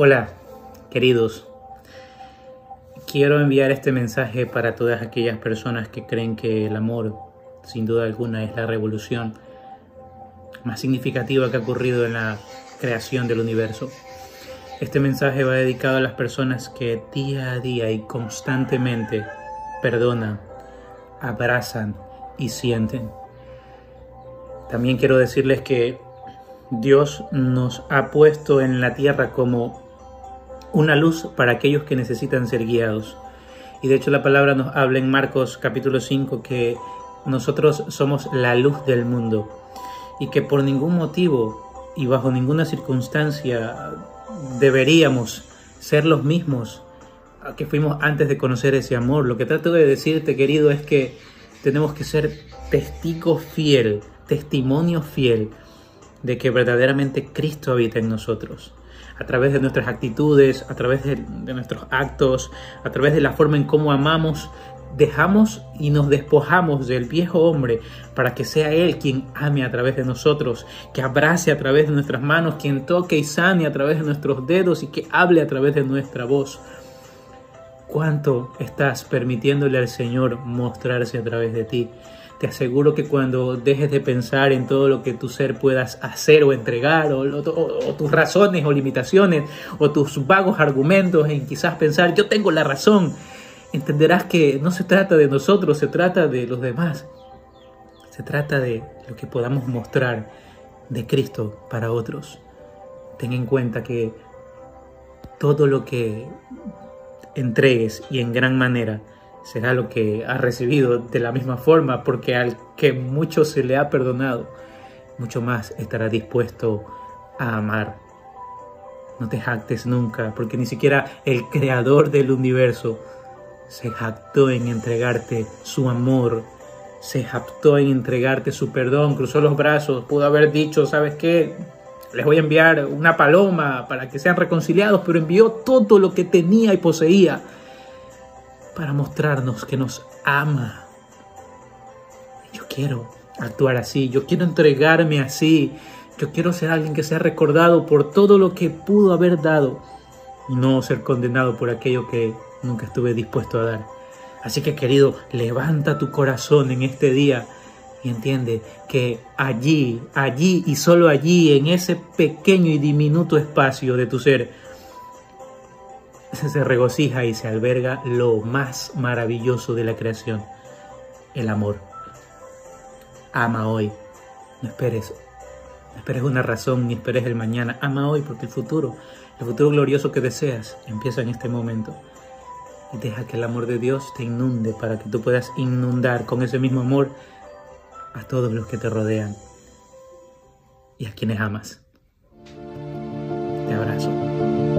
Hola, queridos. Quiero enviar este mensaje para todas aquellas personas que creen que el amor, sin duda alguna, es la revolución más significativa que ha ocurrido en la creación del universo. Este mensaje va dedicado a las personas que día a día y constantemente perdonan, abrazan y sienten. También quiero decirles que Dios nos ha puesto en la tierra como una luz para aquellos que necesitan ser guiados. Y de hecho la palabra nos habla en Marcos capítulo 5 que nosotros somos la luz del mundo y que por ningún motivo y bajo ninguna circunstancia deberíamos ser los mismos que fuimos antes de conocer ese amor. Lo que trato de decirte, querido, es que tenemos que ser testigo fiel, testimonio fiel de que verdaderamente Cristo habita en nosotros. A través de nuestras actitudes, a través de, nuestros actos, a través de la forma en cómo amamos, dejamos y nos despojamos del viejo hombre para que sea Él quien ame a través de nosotros, que abrace a través de nuestras manos, quien toque y sane a través de nuestros dedos y que hable a través de nuestra voz. ¿Cuánto estás permitiéndole al Señor mostrarse a través de ti? Te aseguro que cuando dejes de pensar en todo lo que tu ser puedas hacer o entregar, o, tus razones o limitaciones, o tus vagos argumentos en quizás pensar yo tengo la razón, entenderás que no se trata de nosotros, se trata de los demás. Se trata de lo que podamos mostrar de Cristo para otros. Ten en cuenta que todo lo que entregues y en gran manera será lo que ha recibido de la misma forma, porque al que mucho se le ha perdonado, mucho más estará dispuesto a amar. No te jactes nunca, porque ni siquiera el creador del universo se jactó en entregarte su amor, se jactó en entregarte su perdón, cruzó los brazos, pudo haber dicho, ¿sabes qué? Les voy a enviar una paloma para que sean reconciliados, pero envió todo lo que tenía y poseía para mostrarnos que nos ama. Yo quiero actuar así, yo quiero entregarme así, yo quiero ser alguien que sea recordado por todo lo que pudo haber dado y no ser condenado por aquello que nunca estuve dispuesto a dar. Así que querido, levanta tu corazón en este día y entiende que allí, allí y solo allí, en ese pequeño y diminuto espacio de tu ser, se regocija y se alberga lo más maravilloso de la creación, el amor. Ama hoy, no esperes, no esperes una razón ni esperes el mañana, ama hoy porque el futuro, el futuro glorioso que deseas empieza en este momento. Y deja que el amor de Dios te inunde para que tú puedas inundar con ese mismo amor a todos los que te rodean y a quienes amas. Te abrazo.